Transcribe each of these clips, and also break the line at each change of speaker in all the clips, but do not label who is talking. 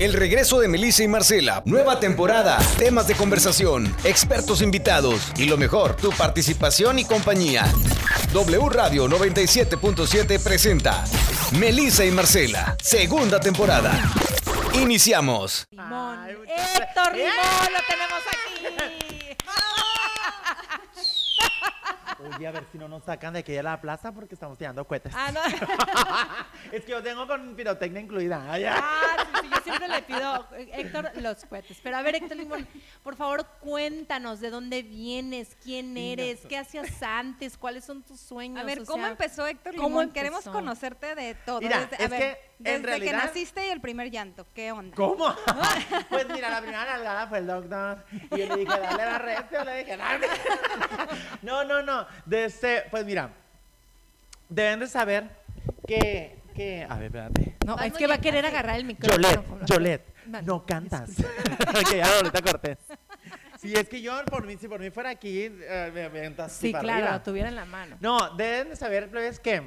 El regreso de Melissa y Marcela. Nueva temporada. Temas de conversación. Expertos invitados. Y lo mejor, tu participación y compañía. W Radio 97.7 presenta Melissa y Marcela. Segunda temporada. Iniciamos.
Limón. Lo tenemos aquí.
A ver si no nos sacan de aquí de la plaza porque estamos tirando cohetes.
Ah, no.
es que yo tengo con pirotecnia incluida. Ay.
Ah, sí, sí, yo siempre le pido, Héctor, los cohetes. Pero a ver, Héctor Limón, por favor, cuéntanos de dónde vienes, quién eres, qué hacías antes, cuáles son tus sueños.
A ver,
o
¿cómo
sea,
empezó Héctor
¿cómo
Limón?
empezó?
Queremos conocerte de todo.
Mira,
desde, a
es
ver,
que, en
desde que
realidad-
naciste y el primer llanto, ¿qué onda?
¿Cómo? pues mira, la primera nalgada fue el doctor. Y yo le dije, dale la red. Yo le dije, dale. No, no, no. De este, pues mira, deben de saber que, que. A ver, espérate.
No,
Vas
es que va a querer agarrar el micrófono.
Yolet, Yolet,
Vale,
no cantas. que ya ahorita Cortés. Sí, es que yo, por mí, si por mí fuera aquí, eh, me aventas así
Sí,
para
claro,
arriba.
lo tuviera en la mano.
No, deben de saber, plebes, que,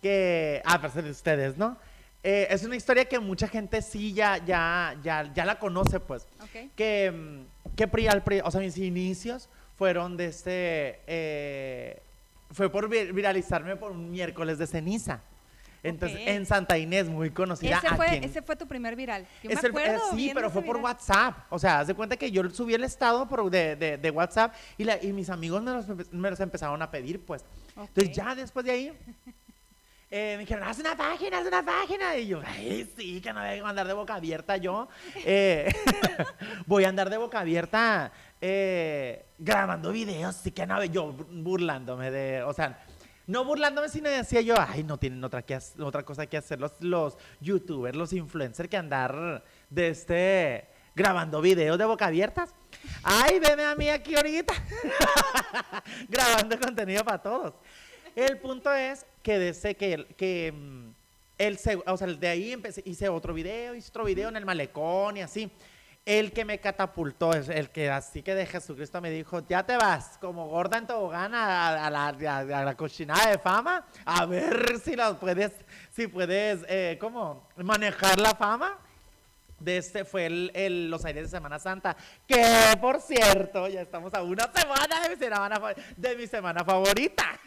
que, ah, para ser de ustedes, ¿no? Eh, es una historia que mucha gente sí ya, ya, ya, ya la conoce, pues.
Ok.
Que, mm, que pri- al pri- o sea, mis inicios fueron de este, eh, fue por vi- viralizarme por un miércoles de ceniza. Entonces,
Ok.
en Santa Inés, muy conocida
Ese fue, ese fue tu primer viral. Yo
es
me
el- eh,
acuerdo
sí, pero fue por
viral.
WhatsApp. O sea, haz de cuenta que yo subí el estado por- de, de- de WhatsApp y, la- y mis amigos me los, me los empezaron a pedir, pues. Entonces
Ok.
ya después de ahí eh, me dijeron, haz una página, haz una página. Y yo, ay, sí, que no voy a andar de boca abierta yo. Eh, voy a andar de boca abierta eh, grabando videos, sí que no, yo burlándome de, o sea, no burlándome, sino decía yo, ay, no tienen otra, que otra cosa que hacer los, los youtubers, los influencers que andar de este, grabando videos de boca abiertas. Ay, veme a mí aquí ahorita, grabando contenido para todos. El punto es que desde que, que mm, el, seg- o sea, de ahí empecé, hice otro video, hice otro video en el malecón y así. El que me catapultó, el que así que de Jesucristo me dijo, ya te vas, como gorda en tobogán a, a la, a- a la cochinada de fama, a ver si la puedes, si puedes, eh, ¿cómo? Manejar la fama. De este fue el, el- los aires de Semana Santa, que por cierto, ya estamos a una semana de mi semana, de mi semana favorita.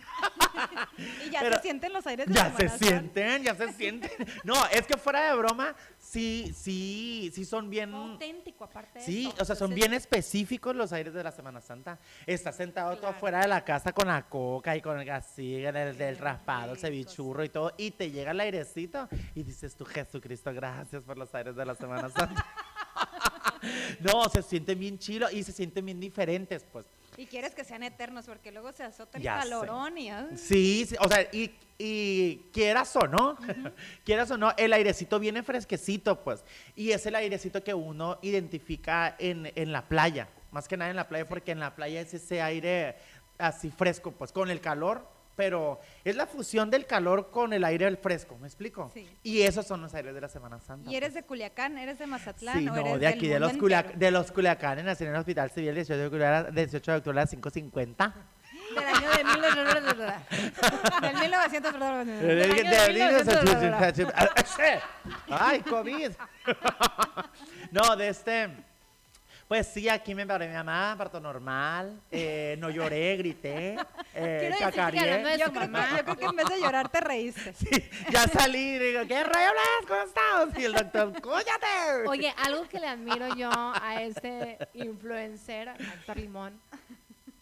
Y ya
Pero-
se sienten los aires de
Ya se sienten, ya se sienten. No, es que fuera de broma, sí, sí, sí son bien.
Auténtico, aparte de
Sí,
eso.
o sea, son
Entonces,
bien específicos los aires de la Semana Santa. Estás sentado tú
Claro.
afuera de la casa con la coca y con el así, el del raspado, el cevichurro y todo, y te llega el airecito y dices tú, Jesucristo, gracias por los aires de la Semana Santa. no, se sienten bien chilo y se sienten bien diferentes, pues.
Y quieres que sean eternos porque luego se azota el
Ya sé.
calorón y... ay.
Sí, sí, o sea, y, y quieras o no, quieras o no, el airecito viene fresquecito, pues. Y es el airecito que uno identifica en, en la playa, más que nada en la playa, porque en la playa es ese aire así fresco, pues, con el calor, pero es la fusión del calor con el aire fresco, ¿me explico?
Sí.
Y esos son los aires de la Semana Santa.
¿Y eres
pues.
de Culiacán? ¿Eres de Mazatlán?
Sí,
o
no,
eres
de aquí, de
del
los,
mundo
Culia-
entero?
de los Culiacanes, nací en el Hospital Civil 18 de octubre, 18 de octubre a las 5.50.
Del año de 1900.
Del 1900, perdón.
Del año de 1900.
Ay, COVID. No, de este. Pues sí, aquí me paré mi mamá, parto normal. eh, no lloré, grité. Eh, cacareé.
de
Yo
su
creo,
mamá.
que, yo creo que en vez de llorar te reíste.
Sí, ya salí y digo, ¿qué rayo hablas? ¿Cómo estás? Y el doctor, ¡cóllate!
Oye, algo que le admiro yo a este influencer, a Héctor Limón,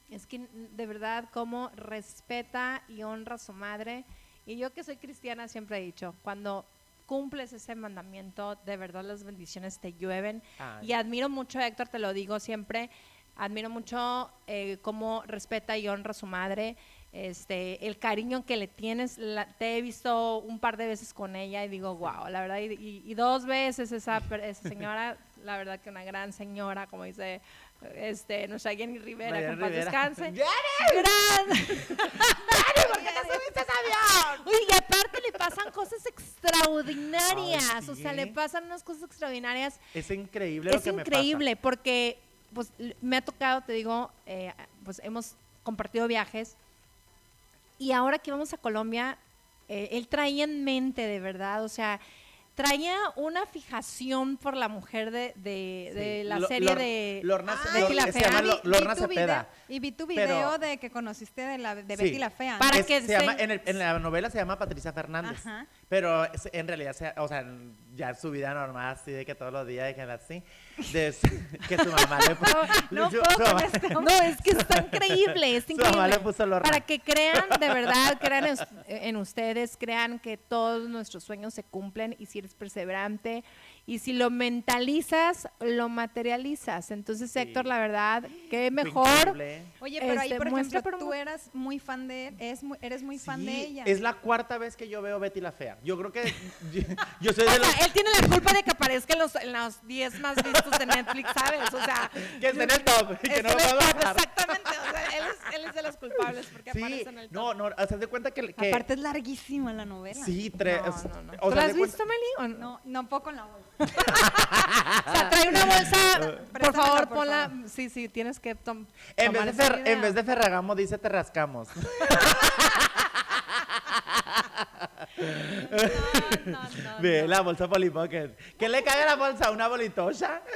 es que de verdad cómo respeta y honra a su madre. Y yo que soy cristiana siempre he dicho, cuando cumples ese mandamiento, de verdad las bendiciones te llueven.
Ay.
Y admiro mucho Héctor, te lo digo siempre, admiro mucho eh, cómo respeta y honra a su madre. Este, el cariño que le tienes, la- te he visto un par de veces con ella y digo, wow, la verdad, y, y- y dos veces esa, esa señora, la verdad que una gran señora, como dice este, nuestra Jenny Rivera,
Mariana
que paz
Rivera.
descanse.
¡Jenny!
¡Gran!
¿Por qué te subiste a ese avión?
Oye, y aparte le pasan cosas extraordinarias,
Ay,
o sea, le pasan unas cosas extraordinarias
Es increíble lo
es
que me
increíble porque pues me ha tocado, te digo, eh, pues hemos compartido viajes y ahora que vamos a Colombia, eh, él traía en mente de verdad, o sea, traía una fijación por la mujer de, de, de
Sí.
la serie
Lor-
de
Lorna,
Ah,
Lor-
Betty la
se
Fea.
Vi- vi
Cepeda.
video- y vi tu video
Pero-
de que conociste de, la, de
Sí.
Betty la Fea.
Para
Es-
que
se
se-
llama, en, el- en la novela se llama Patricia Fernández.
Ajá.
Pero en realidad, o sea, ya su vida normal, así de que todos los días, de que así, de, que su mamá le puso.
No puedo
mamá-
este
es que está increíble, es
Su mamá
increíble.
le puso.
Para que crean, de verdad, crean en, en ustedes, crean que todos nuestros sueños se cumplen y si eres perseverante y si lo mentalizas, lo materializas. Entonces,
Sí.
Héctor, la verdad, qué mejor.
increíble.
Oye, pero ahí,
Este,
por
muestra,
ejemplo,
pero
tú eras muy fan de él, es muy- eres muy fan de ella.
Es la cuarta vez que yo veo Betty la Fea. Yo creo que yo, yo soy
O
de los
sea, él tiene la culpa de que aparezca en los, en los 10 más vistos de Netflix, ¿sabes? O sea,
que está en el top, y que no
top,
bajar.
Exactamente, o sea, él es, él es de los culpables porque
Sí,
aparece en el top.
no, no, haz de cuenta que, que
Aparte es larguísima la novela.
sí, tres,
No, no, no.
o
¿Tú la has visto, Meli? no?
No, poco en la bolsa.
O sea, trae una bolsa, por favor,
por
ponla.
favor.
Sí, sí, tienes que tom-
En
tomar
vez, de en vez de Ferragamo dice te rascamos.
No, no, no,
Ve la bolsa Polly Pocket. ¿Qué le cae a la bolsa? ¿Una bolitocha?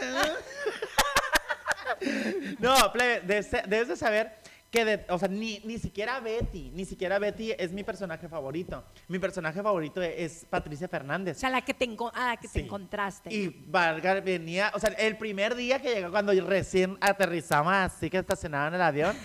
no, plebe, debes de- debes de saber que, de- o sea, ni, ni siquiera Betty, ni siquiera Betty es mi personaje favorito. Mi personaje favorito es Patricia
O
Fernández.
sea, la que te, enco- a la que te encontraste.
Y Vargas venía, o sea, el primer día que llegó, cuando recién aterrizamos, así que estacionaba en el avión,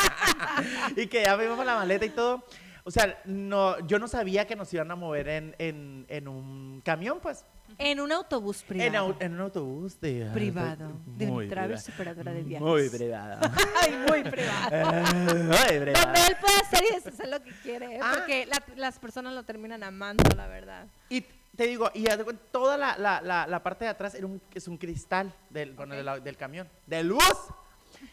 y que ya vimos la maleta y todo. O sea, no, yo no sabía que nos iban a mover en, en, en un camión, pues.
en un autobús privado.
En, au- en un autobús de...
Privado, de
Muy
Travel
privado.
Operadora de Viajes.
Muy privado.
Ay, muy privado.
Muy privado.
Donde él puede hacer y deshacer lo que quiere.
Ah.
porque la- las personas lo terminan amando, la verdad.
Y te digo, y haz de cuenta, toda la, la, la, la parte de atrás era un, es un cristal del, bueno, de la- del camión, de luz.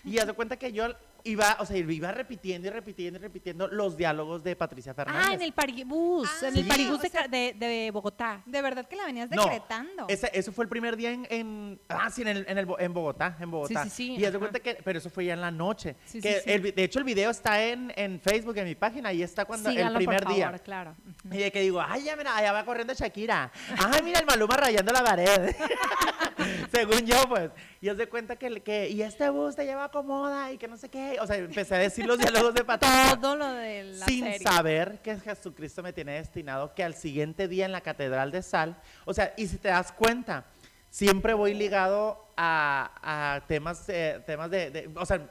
Y haz de cuenta que yo iba, o sea, iba repitiendo y repitiendo y repitiendo los diálogos de Patricia Fernández.
Ah, en el paribús,
Ah,
en el
sí.
paribús
o
de,
sea-
de, de Bogotá.
De verdad que la venías
No,
decretando.
ese- eso fue el primer día en, en- ah, sí, en, el, en, el en Bogotá, en Bogotá.
sí, sí,
y haz de cuenta que, pero eso fue ya en la noche.
Sí,
que
sí, sí.
el de hecho, el video está en, en Facebook, en mi página, y está cuando
Síganlo,
el primer
por
día.
claro.
Y de que digo, ay, ya mira, allá va corriendo Shakira. Ay, mira el Maluma rayando la pared. Según yo, pues. Y os de cuenta que, que, y este bus te lleva cómoda y que no sé qué. O sea, empecé a decir los diálogos de Patricia.
Todo lo de la
sin
serie.
saber que Jesucristo me tiene destinado que al siguiente día en la Catedral de Sal, o sea, y si te das cuenta, siempre voy ligado a, a temas, eh, temas de, de- o sea,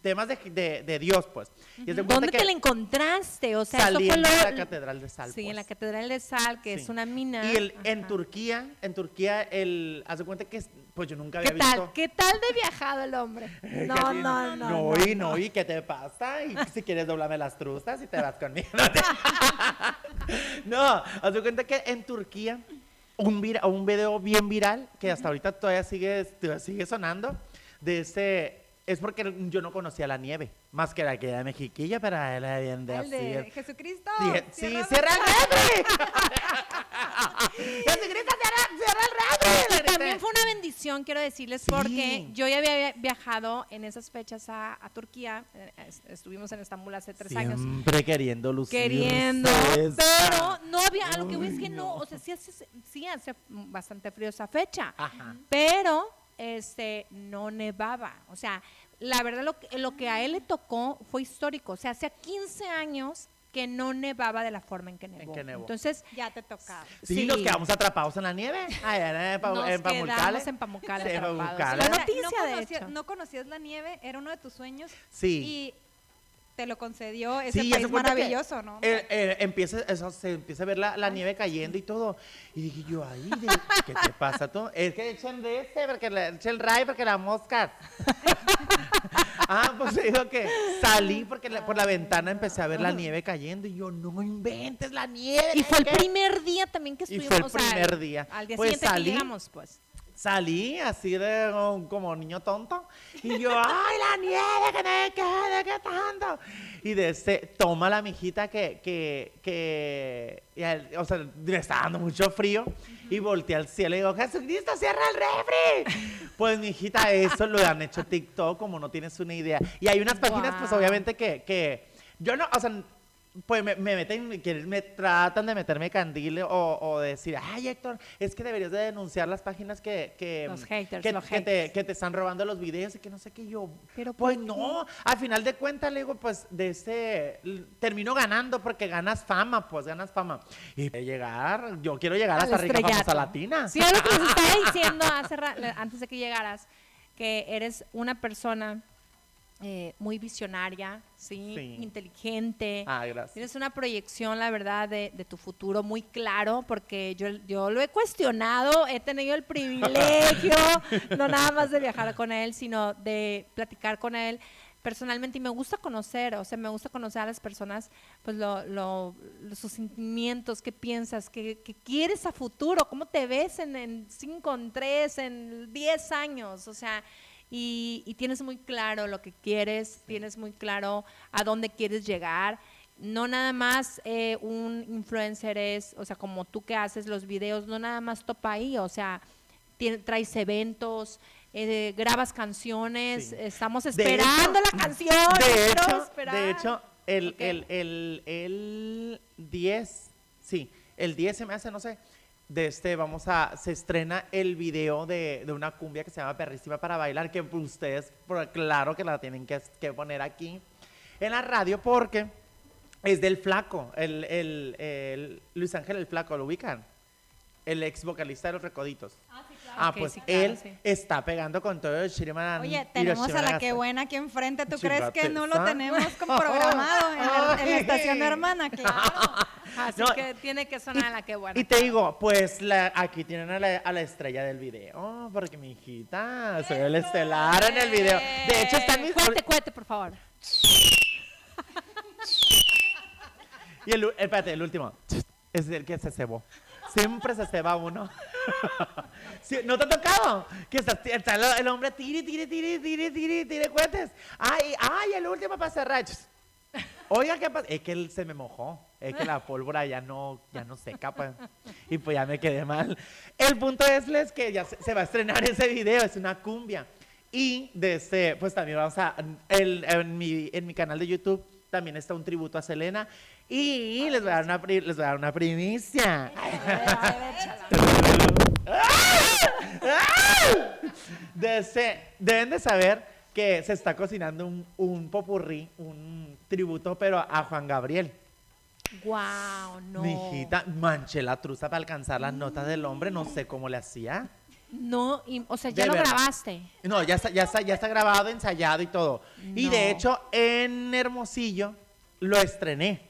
temas de, de- de Dios, pues.
¿Dónde
que
te la encontraste? O sea, eso fue
saliendo
lo...
de la Catedral de Sal.
Sí, en
pues.
la Catedral de Sal, que
Sí.
es una mina.
Y el, en. Turquía, en Turquía, el, haz de cuenta que, es- pues yo nunca
¿Qué
había
tal?
visto.
¿Qué tal de viajado el hombre? No, no, no.
No, y no, y qué te pasa, y si quieres doblame las trustas y te vas conmigo. No, haz de cuenta que en Turquía, un, vira- un video bien viral, que hasta ahorita todavía sigue, todavía sigue sonando, de ese, es porque yo no conocía la nieve, más que la que era de Mexiquilla, pero era bien de
El
así.
de Jesucristo.
Sí, sí,
cierra-
cierra el refri. Jesucristo, cierra, cierra el refri.
También fue una bendición, quiero decirles,
Sí.
porque yo ya había viajado en esas fechas a, a Turquía. eh, es- Estuvimos en Estambul hace tres años.
Siempre queriendo lucir.
Queriendo,
esa.
pero no había, a lo que voy es que no, o sea, sí hace, sí hace bastante frío esa fecha,
Ajá.
pero este no nevaba, o sea, la verdad lo, que- lo que a él le tocó fue histórico, o sea, hacía 15 años que no nevaba de la forma en que nevó.
que nevó.
Entonces,
Ya te tocaba.
Sí,
Sí.
nos quedamos atrapados en la nieve. Allá en, Pa-
nos
en
quedamos en Pamukkale
Sí, en.
Fue
Ahora,
noticia,
no,
de
conocías,
hecho.
no conocías la nieve, era uno de tus sueños.
Sí.
Y te lo concedió ese
Sí,
país maravilloso, ¿no?
eh, eh, empieza, eso, se empieza a ver la, la nieve cayendo y todo. Y dije yo, ahí, de- ¿qué te pasa tú? Es que echen de este, porque le echen ray, porque la mosca. ah, pues digo que salí porque la- por la ventana empecé a ver la nieve cayendo y yo, no inventes la nieve.
y fue el
¿qué?".
primer día también que
Y
estuvimos.
fue el
o sea,
primer día.
Al día
Pues
siguiente
salí.
que llegamos, pues.
Salí así de como niño tonto y yo, ay, la nieve, que me quede, que tanto. Y de ese, toma la mijita que, que, que, y al- o sea, me está dando mucho frío y volteé al cielo y digo, Jesucristo, cierra el refri. Pues mijita, eso lo han hecho TikTok como no tienes una idea. Y hay unas páginas, pues obviamente que, que yo no, o sea, pues me, me meten, me tratan de meterme candil o, o decir, ay Héctor, es que deberías de denunciar las páginas que, que,
Los haters,
que,
los
que te, que te están robando los videos y que no sé qué yo.
Pero,
pues
¿por
no, al final de cuentas le digo, pues de ese, termino ganando porque ganas fama, pues ganas fama. Y de llegar, yo quiero llegar hasta rica famosa latina.
Sí, es lo que les estaba diciendo hace antes de que llegaras, que eres una persona eh, muy visionaria, ¿sí?
Sí.
inteligente.
Ah, gracias.
Tienes una proyección, la verdad, de, de tu futuro muy claro, porque yo, yo lo he cuestionado, he tenido el privilegio, no nada más de viajar con él, sino de platicar con él personalmente y me gusta conocer, o sea, me gusta conocer a las personas, pues lo, sus sentimientos, qué piensas, qué, qué quieres a futuro, cómo te ves en, en cinco, en tres, en diez años, o sea, y, y tienes muy claro lo que quieres, tienes muy claro a dónde quieres llegar. No nada más eh, un influencer es, o sea, como tú que haces los videos, no nada más topa ahí, o sea, tiene- traes eventos, eh, grabas canciones,
Sí.
estamos esperando
hecho-
la canción.
De hecho, de hecho, el, el, el, el 10, sí, el 10 se me hace, no sé, de este, vamos a, se estrena el video de, de una cumbia que se llama Perrísima para bailar, que ustedes, claro que la tienen que, que poner aquí en la radio porque es del flaco, el, el, el Luis Ángel el flaco, ¿lo ubican? El ex vocalista de los Recoditos. Ah,
Ok,
pues
sí, claro,
él
sí.
está pegando con todo el Shiriman.
Oye, tenemos a la que buena aquí enfrente. ¿Tú crees que no lo tenemos como programado en, el- en la estación
Ay.
hermana? Claro.
Así
No,
que tiene que sonar la que buena.
Y te digo, pues la- aquí tienen a la, a la estrella del video, porque mi hijita soy el estelar en el video. De hecho, está en mi
Cuente, cuente, por favor.
Y el, espérate, el último. Es el que se cebó. Siempre se ceba uno. Sí, ¿No te ha tocado? Que está, está el, hombre tire, tire, tire, tire, tire, tire cohetes. Ay, ay, el último para cerrar. Oiga, ¿qué pasa? Es que él se me mojó. Es que la pólvora ya no, ya no seca, pues. Y pues ya me quedé mal. El punto es, Les, que ya se, se va a estrenar ese video. Es una cumbia. Y de ese, pues también vamos a, el- en, mi, en mi canal de YouTube también está un tributo a Selena. Y les voy a dar una, pri- les voy a dar una primicia. Deben de saber que se está cocinando un, un popurrí, un tributo, pero a Juan Gabriel.
Wow, no.
Mi hijita, manché la truza para alcanzar las notas del hombre, no sé cómo le hacía.
No, y- o sea, ya
De
lo
verdad.
grabaste.
No, ya está, ya está, ya está grabado, ensayado y todo. Y de hecho, en Hermosillo lo estrené.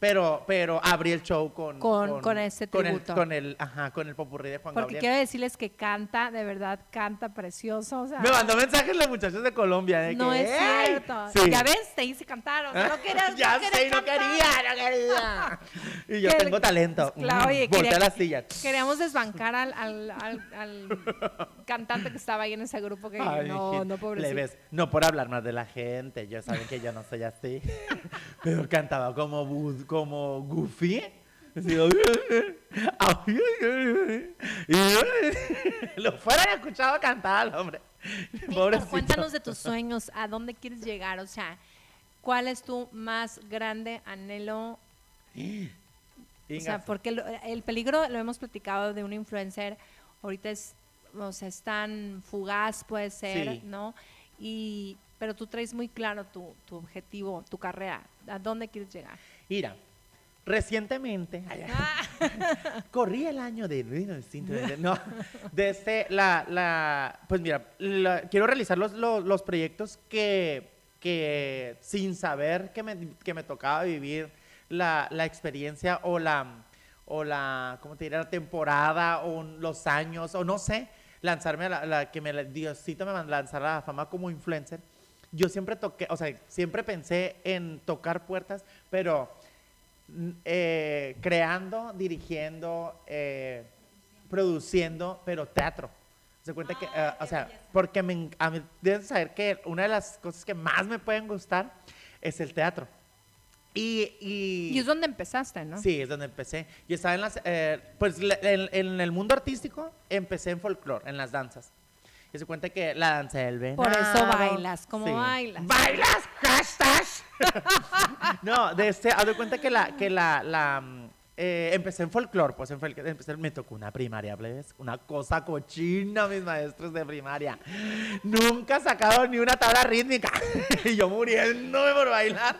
Pero, pero abrí el show con,
Con- con ese
con el,
tributo.
con el, ajá, con el popurrí de Juan
Porque
Gabriel.
quiero decirles que canta, de verdad, canta precioso. O sea,
Me mandó mensajes los muchachos de Colombia. De
no
que,
es cierto.
Sí.
Ya ves, te hice cantar. O sea, no querías,
ya
no querías
sé, no quería, no quería. Y yo
Que-
tengo talento.
Claro, oye,
Voltea
quería-
la silla.
Queríamos desbancar al, al, al- al cantante que estaba ahí en ese grupo que
Ay,
no, no, pobrecito.
plebes, no por hablar más de la gente, yo saben que yo no soy así, pero cantaba como, bu- como Goofy. Lo fueran escuchado cantar al hombre.
Cuéntanos de tus sueños, a dónde quieres llegar, o sea, ¿cuál es tu más grande anhelo? O sea, porque lo- el peligro, lo hemos platicado de un influencer, ahorita es, o sea, es tan fugaz puede ser,
Sí.
¿no? Y, pero tú traes muy claro tu, tu objetivo, tu carrera, ¿a dónde quieres llegar?
Mira, recientemente, ay, corrí el año de 1990, no, desde la, la, pues mira, la- quiero realizar los, los, los proyectos que, que sin saber que me, que me tocaba vivir la, la experiencia o la, o la, ¿cómo te diré? La temporada o los años o no sé, lanzarme a la, la- que me, Diosito me lanzara a la fama como influencer. Yo siempre toqué, o sea, siempre pensé en tocar puertas, pero eh, creando, dirigiendo, eh, produciendo, pero teatro. Se cuenta que, eh, o sea, porque me, a mí deben saber que una de las cosas que más me pueden gustar es el teatro. Y, y,
Y es donde empezaste, ¿no?
Sí, es donde empecé. Yo estaba en las, eh, pues en, en el mundo artístico empecé en folclore, en las danzas. Y se cuenta que la danza del venado.
Por eso bailas, ¿cómo bailas?
¿Bailas? ¿Hashtag? No, de este, haz de cuenta que la, que la, la, eh, empecé en folclore, pues en empecé, me tocó una primaria, plebes, una cosa cochina, mis maestros de primaria. Nunca sacaron ni una tabla rítmica. y yo muriéndome por bailar.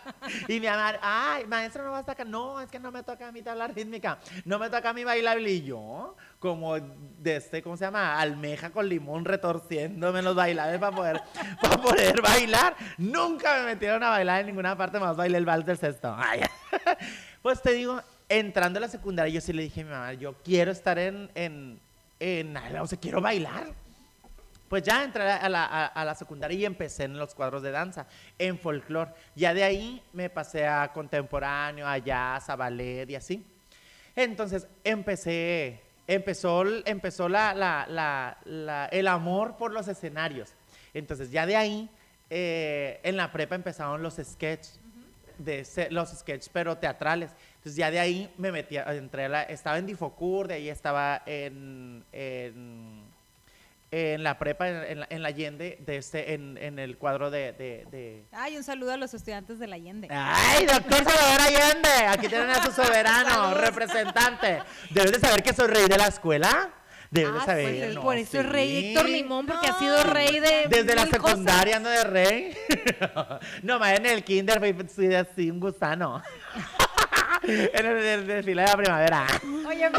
Y mi mamá, ay, maestro, no vas a sacar. No, es que no me toca mi tabla rítmica. No me toca mi bailable. Y yo, como de este, ¿cómo se llama? Almeja con limón retorciéndome los bailables para poder, para poder bailar. Nunca me metieron a bailar en ninguna parte, más bailé el vals del sexto. Ay. Pues te digo, entrando a la secundaria, yo sí le dije a mi mamá, yo quiero estar en, en, en o sea, quiero bailar. Pues ya entré a la, a, a la, secundaria y empecé en los cuadros de danza, en folclore. Ya de ahí me pasé a contemporáneo, a jazz, a ballet y así. Entonces empecé, empezó, empezó la, la, la, el amor por los escenarios. Entonces ya de ahí, eh, en la prepa empezaron los sketches, de, los sketches pero teatrales. Entonces ya de ahí me metí, entré a la, estaba en Difocur, de ahí estaba en, en, en la prepa, en, en, la, Allende, de este, en, en el cuadro de, de, de,
Ay, un saludo a los estudiantes de la Allende.
Ay, doctor Salvador Allende, aquí tienen a su soberano, representante. Debes de saber que soy rey de la escuela. Debes
ah,
de saber.
Pues,
no,
por eso
sí.
es rey Héctor Limón, porque no. ha sido rey de.
Desde la secundaria ando de rey. no, más en el kinder fui así un gusano. en el, desfile de la primavera.
Oye,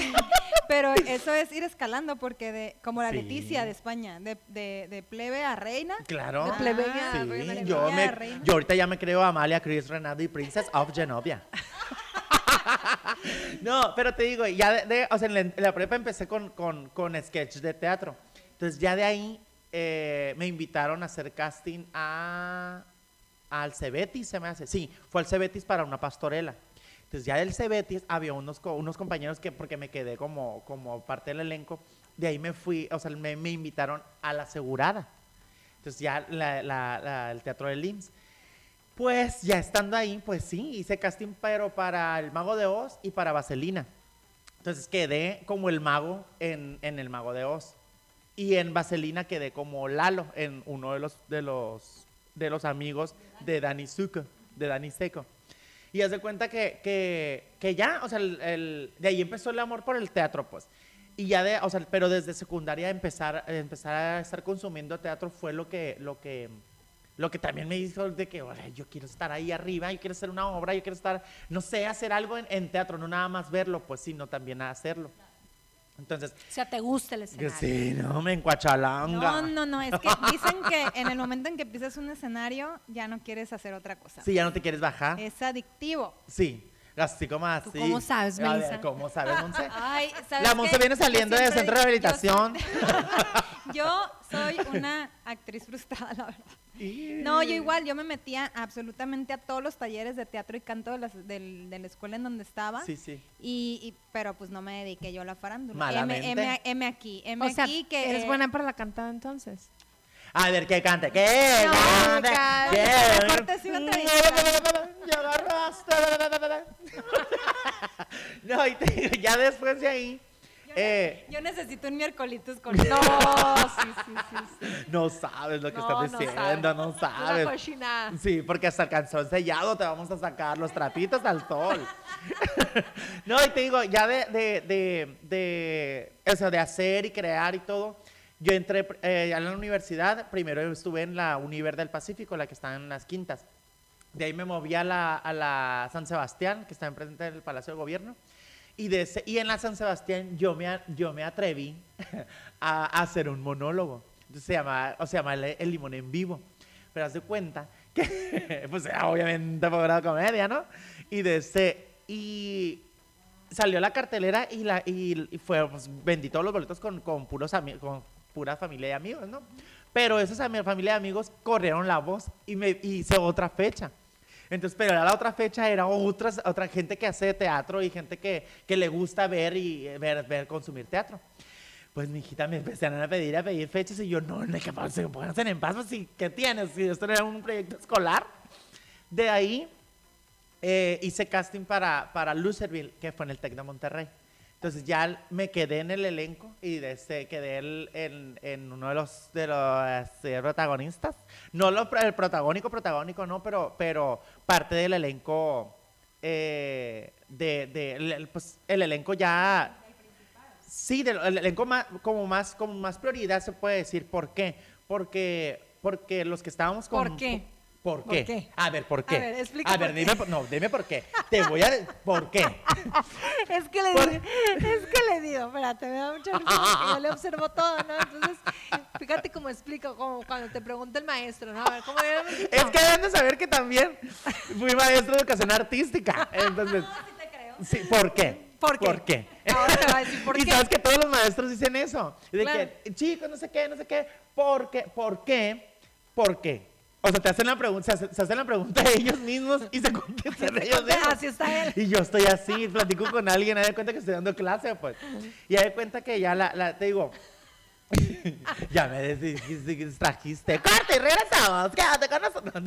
pero eso es ir escalando porque de como la
Sí.
Leticia de España, de, de, de plebe a reina.
Claro.
De plebeya.
Ah,
Sí,
reina,
yo, me-
reina.
yo ahorita ya me creo Amalia, Chris, Renato y Princess of Genovia. no, pero te digo, ya de, de- o sea, en la, en la prepa empecé con, con, con sketch de teatro. Entonces ya de ahí eh, me invitaron a hacer casting a, al Cebetis, se me hace. Sí, fue al Cebetis para una pastorela. Entonces ya del Cebetis había unos, unos compañeros que, porque me quedé como, como parte del elenco, de ahí me fui, o sea, me, me invitaron a la asegurada. Entonces ya la- la- la- el teatro del IMSS. Pues ya estando ahí, pues sí, hice casting pero para el Mago de Oz y para Vaselina. Entonces quedé como el mago en, en el Mago de Oz. Y en Vaselina quedé como Lalo, en uno de los, de los, de los amigos de Dani Zuko, de Dani Seco. Y haz de cuenta que, que, que ya, o sea, el- de ahí empezó el amor por el teatro, pues. Y ya de, o sea, pero desde secundaria empezar, empezar a estar consumiendo teatro fue lo que, lo que, lo que también me hizo de que, "Órale, yo quiero estar ahí arriba, yo quiero hacer una obra, yo quiero estar, no sé, hacer algo en, en teatro, no nada más verlo, pues, sino también hacerlo. Entonces,
O sea, te gusta el escenario.
sí, no, me encuachalanga.
No, no, no, es que dicen que en el momento en que pisas un escenario ya no quieres hacer otra cosa.
Sí, ya no te quieres bajar.
Es adictivo.
Sí, así como así.
cómo sabes,
A ver,
Melissa?
¿Cómo sabes, Monse?
Ay, ¿sabes
La Monse viene saliendo
Yo
de
siempre
centro de rehabilitación.
Yo soy una actriz frustrada, la verdad. No, yo igual, yo me metía absolutamente a todos los talleres de teatro y canto de, las- del- de la escuela en donde estaba.
Sí, sí.
Y, y- pero pues no me dediqué yo a la farándula.
Malamente.
M, M, M aquí, M
O sea,
aquí que
eres buena para la cantada entonces.
A ver, ¿qué cante? ¿Qué
No,
cante? agarraste. No, y te digo, ya después de ahí, eh,
Yo necesito un miércoles con
No, sí, sí, sí. sí.
no sabes lo que
No,
estás
no
diciendo,
sabes.
no sabes. Sí, porque hasta el calzón sellado te vamos a sacar los trapitos al sol. no, y te digo, ya de, de, de, de, eso, de hacer y crear y todo, yo entré eh, a la universidad, primero estuve en la Univer del Pacífico, la que está en las quintas. De ahí me moví a la, a la San Sebastián, que está enfrente del Palacio de Gobierno. Y, de ese- y en la San Sebastián yo me, yo me atreví a, a hacer un monólogo. Se llama, o se llama el, El Limón en Vivo. Pero haz de cuenta que, pues obviamente por la comedia, ¿no? Y de ese, y salió la cartelera y, la, y, y fue, pues, vendí todos los boletos con, con puros con pura familia y amigos, ¿no? Pero esos ami- familia y amigos corrieron la voz y me hice otra fecha. Entonces, pero la otra fecha, era otras, otra gente que hace teatro y gente que, que le gusta ver y eh, ver, ver, consumir teatro. Pues mi hijita me empezaron a pedir, a pedir fechas y yo, no, no, que se pueden hacer en paz, pues, ¿qué tienes? Si esto era un proyecto escolar. De ahí eh, hice casting para, para Lucerville, que fue en el TEC de Monterrey. Entonces ya me quedé en el elenco y desde quedé el- en, en uno de los, de los este, protagonistas. No lo, el protagónico, protagónico, no, pero, pero parte del elenco, eh, de, de- el, pues, el elenco ya... Sí, del, el elenco más, como, más, como más prioridad se puede decir. ¿Por qué? Porque, porque los que estábamos con...
¿Por qué?
¿Por
¿Por
qué?
qué?
A ver, ¿por qué?
A ver, explica
A ver,
por qué.
dime, por- no, dime por qué. Te voy a... ¿Por qué?
Es que le digo, es que le digo, espérate, me da mucha risa porque yo le observo todo, ¿no? Entonces, fíjate cómo explico, como cuando te pregunta el maestro, ¿no? A ver, ¿cómo era?
Es que deben de saber que también fui maestro de educación artística. Entonces,
sí te creo.
sí, ¿por qué?
¿Por qué?
¿Por qué?
Ahora te va a decir por
y
qué.
sabes que todos los maestros dicen eso. De
Claro.
que, chicos, no sé qué, no sé qué. ¿Por qué? ¿Por qué? ¿Por qué? O sea, te hacen la pregunta, se, hace- se hacen la pregunta ellos mismos y se contestan ellos mismos.
Así está él.
Y yo estoy así, platico con alguien, me de cuenta que estoy dando clase, pues. Y me de cuenta que ya la, la- te digo, ya me distrajiste. ¡Corte y regresamos! ¡Quédate con nosotros!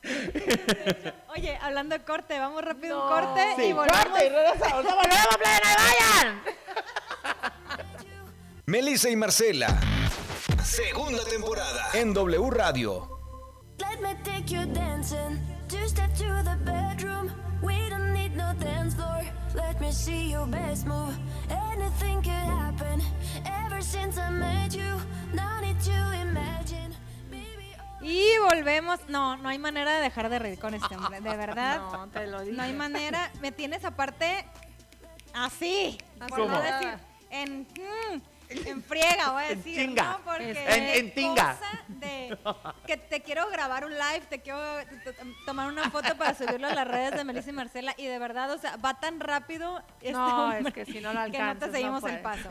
Oye, hablando de corte, vamos rápido
No.
un corte
Sí,
y volvemos.
corte y regresamos. ¡No volvemos, plena! ¡Vayan!
Melissa y Marcela. Segunda temporada. En W Radio.
Let me take you dancing. Two step to the bedroom. We don't need no dance floor. Let me see your best move. Anything could happen. Ever since I met you, no need to imagine. Baby.
Y volvemos. No, no hay manera de dejar de reír con este hombre, de verdad.
No, te lo dije.
No hay manera. Me tienes aparte así. Por
¿Cómo?
no decir, en, mm, en friega, voy a
En
decir.
chinga.
¿no? Porque
En- en tinga.
cosa de que te quiero grabar un live, te quiero tomar una foto para subirlo a las redes de Melissa y Marcela. Y de verdad, o sea, va tan rápido este
No,
hombre
es que si no lo
que no te
alcanzas, no
seguimos el paso.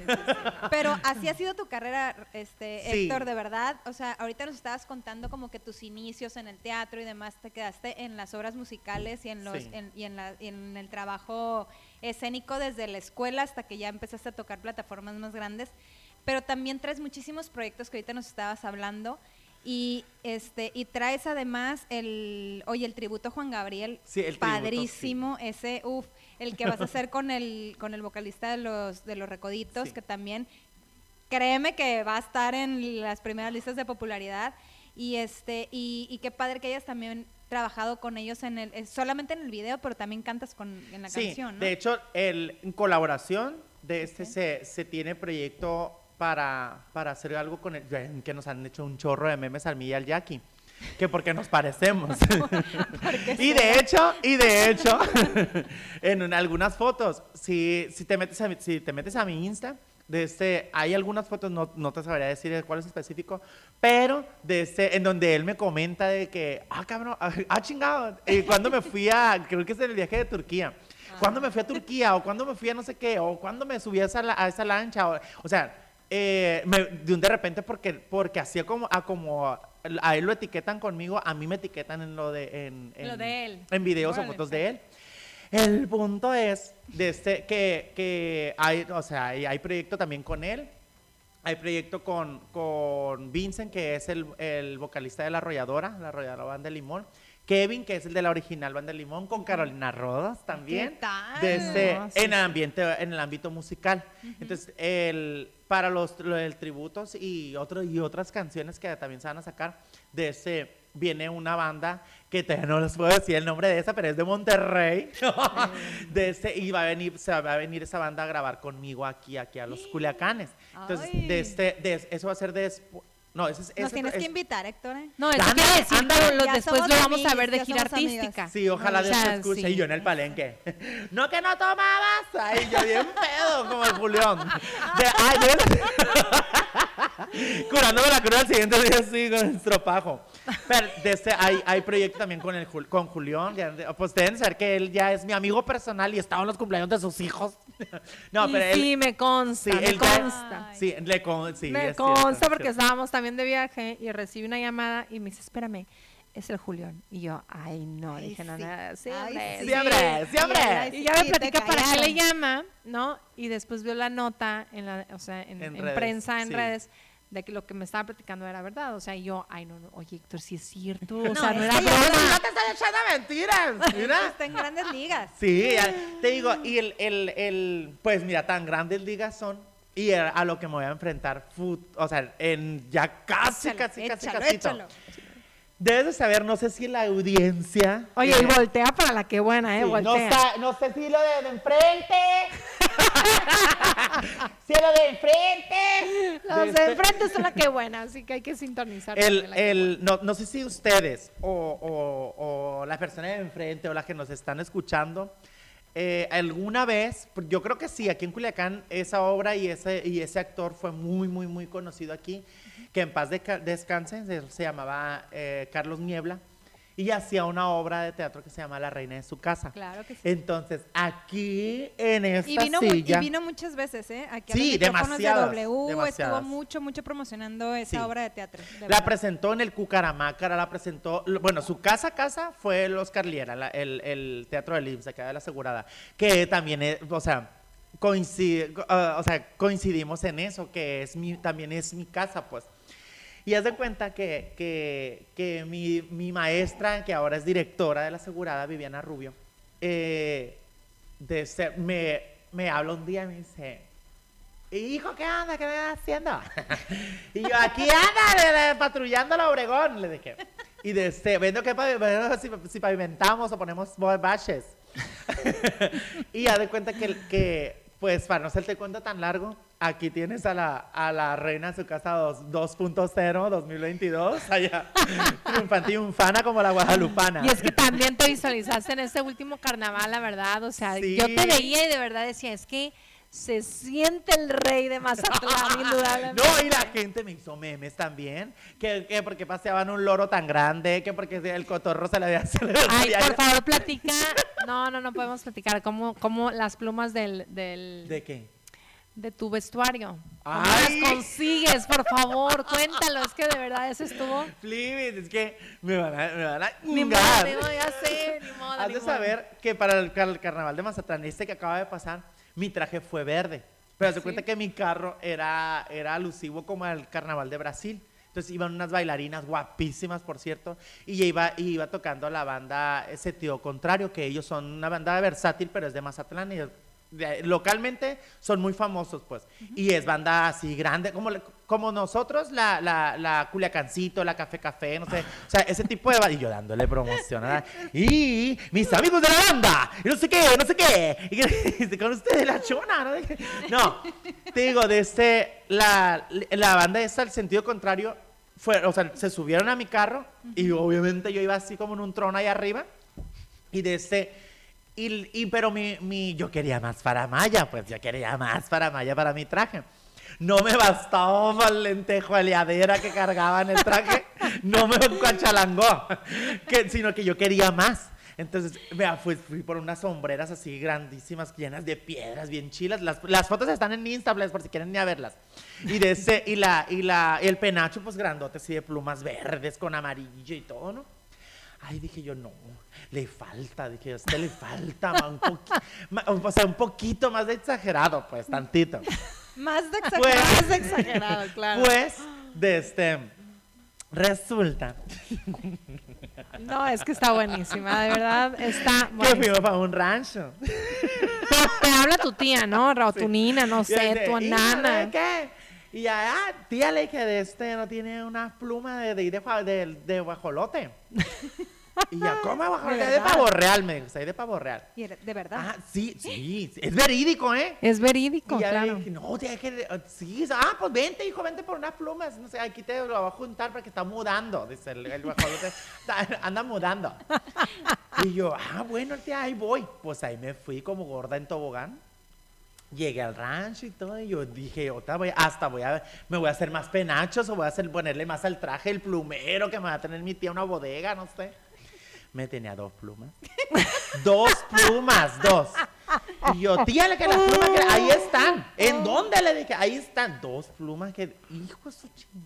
Pero así ha sido tu carrera, este,
Sí.
Héctor, de verdad. O sea, ahorita nos estabas contando como que tus inicios en el teatro y demás te quedaste en las obras musicales y en los
Sí.
en- y en, la- y en el trabajo escénico desde la escuela hasta que ya empezaste a tocar plataformas más grandes. Pero también traes muchísimos proyectos que ahorita nos estabas hablando. Y este y traes además el oye el tributo a Juan Gabriel
Sí, el tributo,
padrísimo ese uf el que vas a hacer con el con el vocalista de los de los recoditos
Sí.
que también créeme que va a estar en las primeras listas de popularidad y este y, y qué padre que hayas también trabajado con ellos en el eh, solamente en el video pero también cantas con en la
Sí,
canción ¿no?
de hecho, el, en colaboración de este se, se tiene proyecto para, para hacer algo con el, que nos han hecho un chorro de memes al mí y al Jackie. Que porque nos parecemos. y de hecho, y de hecho, en un- algunas fotos, si, si, te metes a, si te metes a mi Insta, de este, hay algunas fotos, no, no te sabría decir cuál es específico, pero de este, en donde él me comenta de que, ah, cabrón, ah, chingado, eh, cuando me fui a, creo que es en el viaje de Turquía, cuando me fui a Turquía, o cuando me fui a no sé qué, o cuando me subí a esa, a esa lancha, o, o sea, eh, me- de un de repente porque, porque hacía como, a como a él lo etiquetan conmigo, a mí me etiquetan en lo de, en,
Lo
en-
de él.
en videos
Órale,
o fotos
pues.
de él. El punto es de este, que, que hay, o sea, hay, hay proyecto también con él. Hay proyecto con, con Vincent, que es el, el vocalista de La Arrolladora, La Arrolladora Banda de Limón. Kevin, que es el de la original Banda de Limón, con Carolina Rodas también.
¿Qué tal?
De este,
No, sí,
en, ambiente, en el ámbito musical. Entonces, el, para los, lo del tributos y, otro, y otras canciones que también se van a sacar, de ese viene una banda que todavía no les puedo decir el nombre de esa, pero es de Monterrey. de ese, y va a venir, se va a venir esa banda a grabar conmigo aquí, aquí a los Culiacanes. Entonces, de este, de- eso va a ser después. No, ese es.
Nos
ese
tienes
es-
que invitar Héctor ¿eh?
No, eso
Ándale,
quiere decir
ándale.
que lo-
Ya
después lo vamos a ver de gira
amigas.
artística.
Sí, ojalá
O
Dios
sea,
te escuche
sí.
y yo en el palenque. No que no tomabas. Ay, yo bien pedo, como el Julián. De, ay, de- Curándome la cruda al siguiente día así con el estropajo. Pero de este, hay, hay proyecto también con, el, con Julián. de- Pues deben saber que él ya es mi amigo personal y estaba en los cumpleaños de sus hijos. No,
Y
pero él.
sí, me consta,
Sí,
me
él ya-
consta.
Sí, le con, sí,
me
es cierto,
consta
es
porque estábamos también de viaje y recibí una llamada y me dice, espérame, es el Julián. Y yo, ay, no,
Ay,
dije, no,
sí.
no, sí,
Ay,
hombre,
sí.
Siempre, siempre.
Ay,
Y ya me
sí,
platica para qué le llama, ¿no? Y después vio la nota en la, o sea, en,
En
en
redes,
prensa, en
sí.
redes, de que lo que me estaba platicando era verdad. O sea, y yo, ay, no, no, oye, Héctor, sí es cierto. O
No,
sea, no era broma.
No te estoy echando mentiras. Mira.
Está en grandes ligas.
Sí, ya- te digo, y el, el, el, pues mira, tan grandes ligas son, y a, a lo que me voy a enfrentar, o sea, en ya casi,
Échalo,
casi, casi,
échalo,
casi.
échalo.
Debes de saber, no sé si la audiencia.
Oye,
eh,
y voltea para la que buena, ¿eh?
sí,
voltea.
no sé si lo de, de enfrente. si lo de enfrente.
Los
De
de
este-
enfrente son la que buena, así que hay que sintonizar.
El, el, no, no sé si ustedes o, o, o la persona de enfrente o las que nos están escuchando, eh, alguna vez, yo creo que sí, aquí en Culiacán esa obra y ese, y ese actor fue muy, muy, muy conocido aquí, que en paz deca- descanse, se, se llamaba eh, Carlos Niebla, y hacía una obra de teatro que se llama La Reina de su Casa.
Claro que sí.
Entonces, aquí en esta
Y vino, mu- y
silla...
vino muchas veces, ¿eh? Aquí a
Sí,
micrófonos
demasiadas,
de W
demasiadas.
estuvo mucho, mucho promocionando esa
Sí.
obra de teatro. de
La
verdad.
presentó en el Cucaramácara, la presentó, bueno, su casa casa fue el Oscar Liera, la- el, el Teatro del IMSS, acá de la Asegurada, que también, es, o sea, coincide, ah, o sea, coincidimos en eso, que es mi, también es mi casa, pues. Y haz de cuenta que, que, que mi, mi maestra, que ahora es directora de la Asegurada, Viviana Rubio, eh, de ser- me, me habla un día y me dice, hijo, ¿qué anda? ¿Qué andas haciendo? y yo, aquí anda, patrullando la Obregón, le dije. Y de este, que si, si pavimentamos o ponemos baches. y ya de cuenta que, que, pues, para no hacerte cuenta tan largo, aquí tienes a la, a la reina de su casa dos- 2.0 2022, allá, triunfante y triunfana como la guadalupana.
Y es que también te visualizaste en este último carnaval, la verdad. O sea,
Sí.
yo te veía y de verdad decía, es que se siente el rey de Mazatlán, indudablemente.
No, y la gente me hizo memes también. Que, que porque paseaban un loro tan grande, que porque el cotorro se le había se le
Ay, por favor, platica. No, no, no podemos platicar. ¿Cómo, cómo las plumas del, del,
¿De qué?
De tu vestuario? ¿Cómo
Ay.
las consigues? Por favor, cuéntalo. Es que de verdad eso estuvo...
Flibis, es que me van a, me van a
Ni modo, ni modo, ya sé, ni modo,
Has
ni
de
modo.
saber que para el, car- el carnaval de Mazatlán, este que acaba de pasar, mi traje fue verde. Pero se
Sí.
cuenta que mi carro era, era alusivo como al carnaval de Brasil. Entonces iban unas bailarinas guapísimas, por cierto, y iba, y iba tocando la banda ese tío contrario, que ellos son una banda versátil, pero es de Mazatlán y de- localmente son muy famosos, pues. Y es banda así grande, como, como nosotros, la, la, la Culiacancito, la Café Café, no sé. O sea, ese tipo de banda. Y yo dándole promoción. ¿verdad? Y mis amigos de la banda, y no sé qué, no sé qué. Y con ustedes la chona, ¿no? No, te digo, de este, la, la banda esta, al sentido contrario, fue, o sea, se subieron a mi carro y obviamente yo iba así como en un trono ahí arriba. Y de este, y, pero mi, mi, yo quería más para Maya, pues yo quería más para Maya para mi traje. No me bastaba lentejo aliadera que cargaba en el traje, no me cachalangó, sino que yo quería más. Entonces, vea, fui, fui por unas sombreras así grandísimas, llenas de piedras, bien chilas. Las, las fotos están en Instagram por si quieren ni a verlas. Y de ese, y la, y la, el penacho, pues grandote, así de plumas verdes con amarillo y todo, ¿no? Ay, dije yo, no, le falta, dije, a usted le falta, ma, un ma- o sea, un poquito más de exagerado, pues, tantito.
Más de
Pues-
exagerado.
Es exagerado, claro.
Pues, de este, resulta
No, es que está buenísima, de verdad está
que
buenísima.
fuimos para un rancho.
Te habla tu tía, ¿no? O tu nina, no sé, tu
"Hija,
nana.
¿de qué? Y ya, ah, tía, le dije, de este no tiene una pluma de, de, de, de- de guajolote. Y ya, ¿cómo?
¿De
Es de pavo real, me dijo, "sí, de pavo real.
Y era- de verdad.
Ah, sí, sí, es verídico, ¿eh?
Es verídico,
Y ya
claro.
dije, no, tía, que, sí, ah, pues vente, hijo, vente por unas plumas. No sé, aquí te lo voy a juntar porque está mudando, dice el, el guajolote. Anda mudando. y yo, ah, bueno, tía, ahí voy. Pues ahí me fui como gorda en tobogán. Llegué al rancho y todo, y yo dije, otra voy, hasta voy a, me voy a hacer más penachos o voy a hacer, ponerle más al traje, el plumero que me va a tener mi tía una bodega, no sé. Me tenía dos plumas. dos plumas, dos. Y yo, tía, le que las plumas que ahí están. ¿En dónde le dije? Ahí están dos plumas que, hijo de su chingo.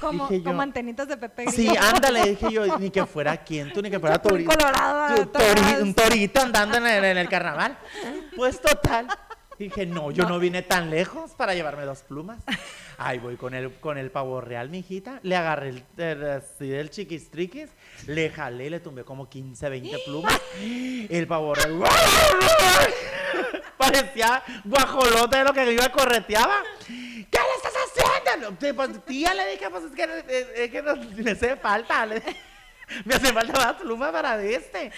como,
dije yo,
como antenitas de Pepe
Sí,
Grillo.
ándale, dije yo, ni que fuera quien tú, ni que fuera torito.
colorado,
Tu- tori- un torito andando en el, en el carnaval. Pues total, Dije, no, yo no vine tan lejos para llevarme dos plumas. Ahí voy con el, con el pavo real, mijita. Le agarré el, el, así del chiquistriquis, le jalé, le tumbé como 15, 20 plumas. El pavo real. Parecía guajolote de lo que iba correteaba. ¿Qué le estás haciendo? Pues, tía, le dije, pues es que, es, que no, me hace falta. le- me hace falta más pluma para este.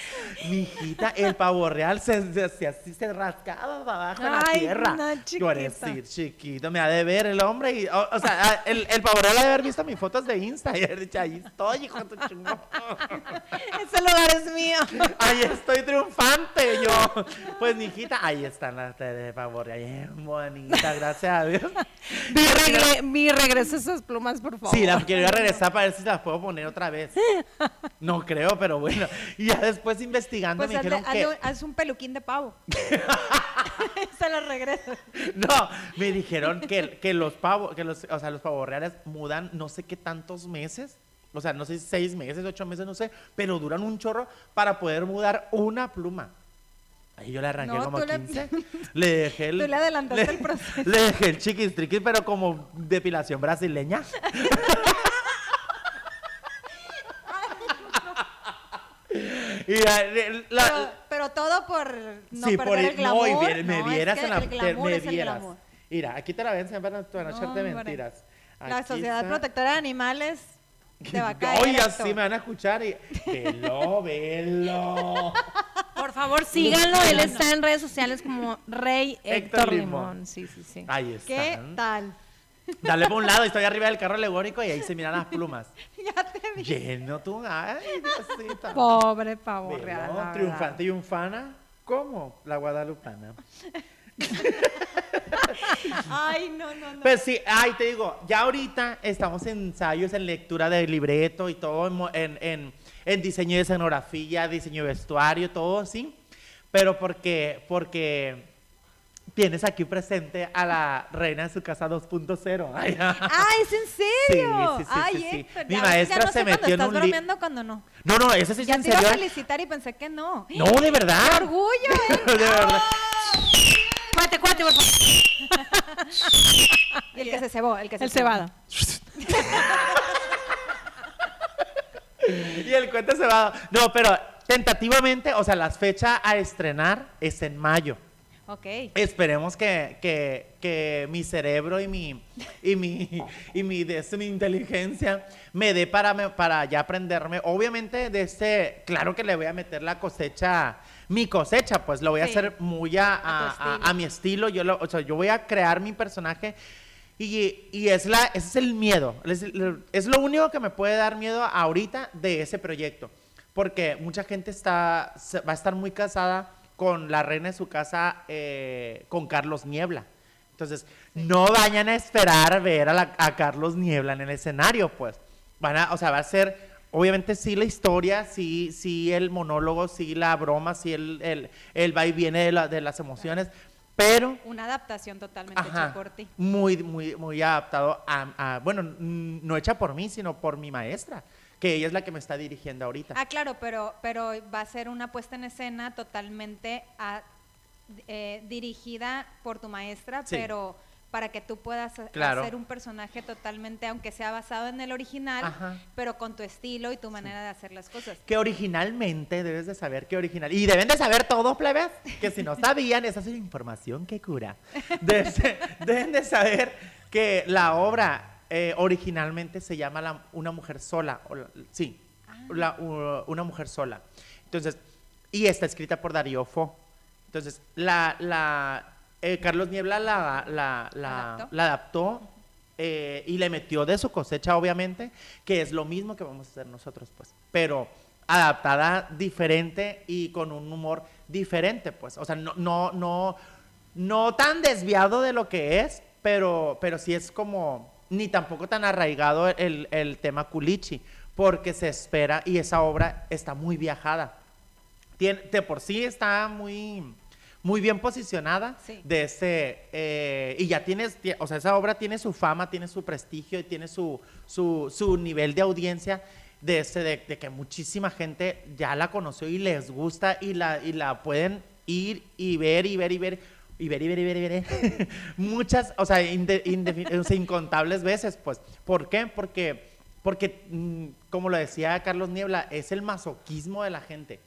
Mi hijita, el pavo real se, se, se- así se rascaba para abajo en la
Ay,
tierra.
no,
Yo era
chiquito.
así, chiquito, me ha de ver el hombre. Y, o, o sea, ah, el, el pavo real ha de haber visto mis fotos de Insta y haber dicho, ahí estoy, hijo de tu chingón.
Ese lugar es mío.
Ahí estoy triunfante yo. Pues, mi hijita, ahí están las de pavo real. Bien bonita, gracias a Dios.
Mi, regre- mi regreso a esas plumas, por favor.
Sí, las quiero regresar para ver si las puedo poner otra vez. No creo, pero bueno. Y ya después investigando
Pues
me
hazle-
dijeron
hazle
que...
haz un peluquín de pavo. Se lo regreso.
No, me dijeron que, que los pavos, que los, o sea, los pavos reales mudan no sé qué tantos meses. O sea, no sé si seis meses, ocho meses, no sé, pero duran un chorro para poder mudar una pluma. Ahí yo le arranqué
No,
como
le-
15. Le dejé el.
Tú le adelantaste el proceso.
Le dejé el chiquistriquis, pero como depilación brasileña. y la- la-
Pero, pero todo por no
sí,
perder
por
el glamour.
no, y me
no, es
vieras
que
en la
el glamour
me
es el
vieras.
glamour.
Mira, aquí te la ven para no No, echarte mentiras.
La
Aquí
Sociedad
está.
Protectora de Animales te va a caer.
Oye, así me van a escuchar y velo, velo.
Por favor, síganlo. Él está en redes sociales como Rey
Héctor
Héctor
Limón.
Limón. Sí, sí, sí.
Ahí está.
¿Qué tal?
Dale por un lado, estoy arriba del carro alegórico y ahí se miran las plumas.
Ya te vi.
Lleno tú, ay, Diosita.
Pobre pavo
Velo,
real. la verdad.
triunfante y unfana, ¿cómo? La guadalupana.
Ay, no, no, no.
Pues sí, ay, te digo, ya ahorita estamos en ensayos, en lectura de libreto y todo, en, mo- en, en- en diseño de escenografía, diseño de vestuario, todo así. Pero porque, porque tienes aquí presente a la reina de su casa 2.0. Ay,
Ay, ¿es en serio?
Sí, sí, sí,
Ay,
sí, sí.
Héctor,
Mi
ya-
maestra
ya no
se
sé
metió
cuando
en
estás
un
bromeando cuando no.
No, no, eso sí es
Ya
en
te iba a
serio.
felicitar y pensé que no.
No, de verdad.
¡Qué orgullo, eh!
de verdad.
Cuate, cuate, por favor.
Y el que se cebó, el que se
El
cebó.
cebado.
Y el cuento se va. No, pero tentativamente, o sea, la fecha a estrenar es en mayo.
Ok.
Esperemos que, que- que mi cerebro y mi, y mi, y mi, de este, mi inteligencia me dé para, para ya aprenderme. Obviamente, de este, claro que le voy a meter la cosecha, mi cosecha, pues lo voy a hacer muy a,
A
mi estilo. Yo, lo- o sea, yo voy a crear mi personaje. Y, y es la, ese es el miedo. Es, es lo único que me puede dar miedo ahorita de ese proyecto. Porque mucha gente está, va a estar muy casada con la reina de su casa, eh, con Carlos Niebla. Entonces, no vayan a esperar ver a, la- a Carlos Niebla en el escenario, pues. Van a, o sea, va a ser, obviamente sí la historia, sí, sí el monólogo, sí la broma, sí el, el, el va y viene de, la- de las emociones, pero
Una adaptación totalmente
Ajá,
hecha por ti.
Muy, muy, muy adaptado a, a- bueno, no hecha por mí, sino por mi maestra, que ella es la que me está dirigiendo ahorita.
Ah, claro, pero, pero va a ser una puesta en escena totalmente a- eh, dirigida por tu maestra,
Sí.
pero para que tú puedas
Claro.
hacer un personaje totalmente, aunque sea basado en el original,
Ajá.
pero con tu estilo y tu manera de hacer las cosas.
Que originalmente debes de saber que original. Y deben de saber todos, plebes, que si no sabían, esa es información que cura. Deben, de- deben de saber que la obra eh, originalmente se llama la- Una mujer sola. o la- sí, la- u- Una mujer sola. Entonces, y está escrita por Darío Fo. Entonces, la, la, eh, Carlos Niebla la, la, la-
¿Adaptó?
la adaptó eh, y le metió de su cosecha, obviamente, que es lo mismo que vamos a hacer nosotros, pues. Pero adaptada diferente y con un humor diferente, pues. O sea, no, no, no, no tan desviado de lo que es, pero, pero sí es como, ni tampoco tan arraigado el, el tema culichi, porque se espera y esa obra está muy viajada. De por sí está muy, muy bien posicionada
Sí.
de ese, eh, y ya tienes, tie- o sea, esa obra tiene su fama, tiene su prestigio y tiene su, su, su nivel de audiencia de ese, de, de que muchísima gente ya la conoció y les gusta y la, y la pueden ir y ver y ver y ver y ver, y ver. Muchas, o sea, incontables veces, pues. ¿Por qué? Porque, porque mm, como lo decía Carlos Niebla, es el masoquismo de la gente.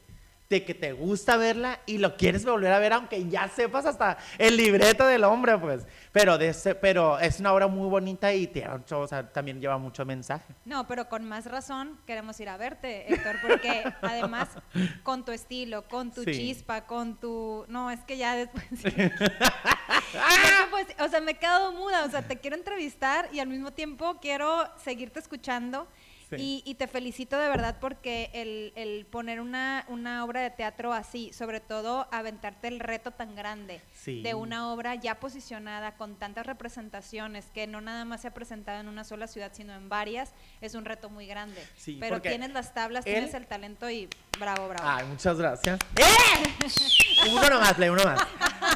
De que te gusta verla y lo quieres volver a ver, aunque ya sepas hasta el libreto del hombre, pues. Pero, de ese- pero es una obra muy bonita y mucho, o sea, también lleva mucho mensaje.
No, pero con más razón queremos ir a verte, Héctor, porque además con tu estilo, con tu
Sí.
chispa, con tu... No, es que ya después... Pues, o sea, me he quedado muda, o sea, te quiero entrevistar y al mismo tiempo quiero seguirte escuchando.
Sí.
Y, y te felicito de verdad porque el, el poner una, una obra de teatro así, sobre todo aventarte el reto tan grande
Sí.
de una obra ya posicionada con tantas representaciones que no nada más se ha presentado en una sola ciudad, sino en varias, es un reto muy grande.
Sí,
Pero tienes las tablas,
él-
tienes el talento y bravo, bravo.
Ay, muchas gracias. ¡Eh! Uno nomás, Play, uno más.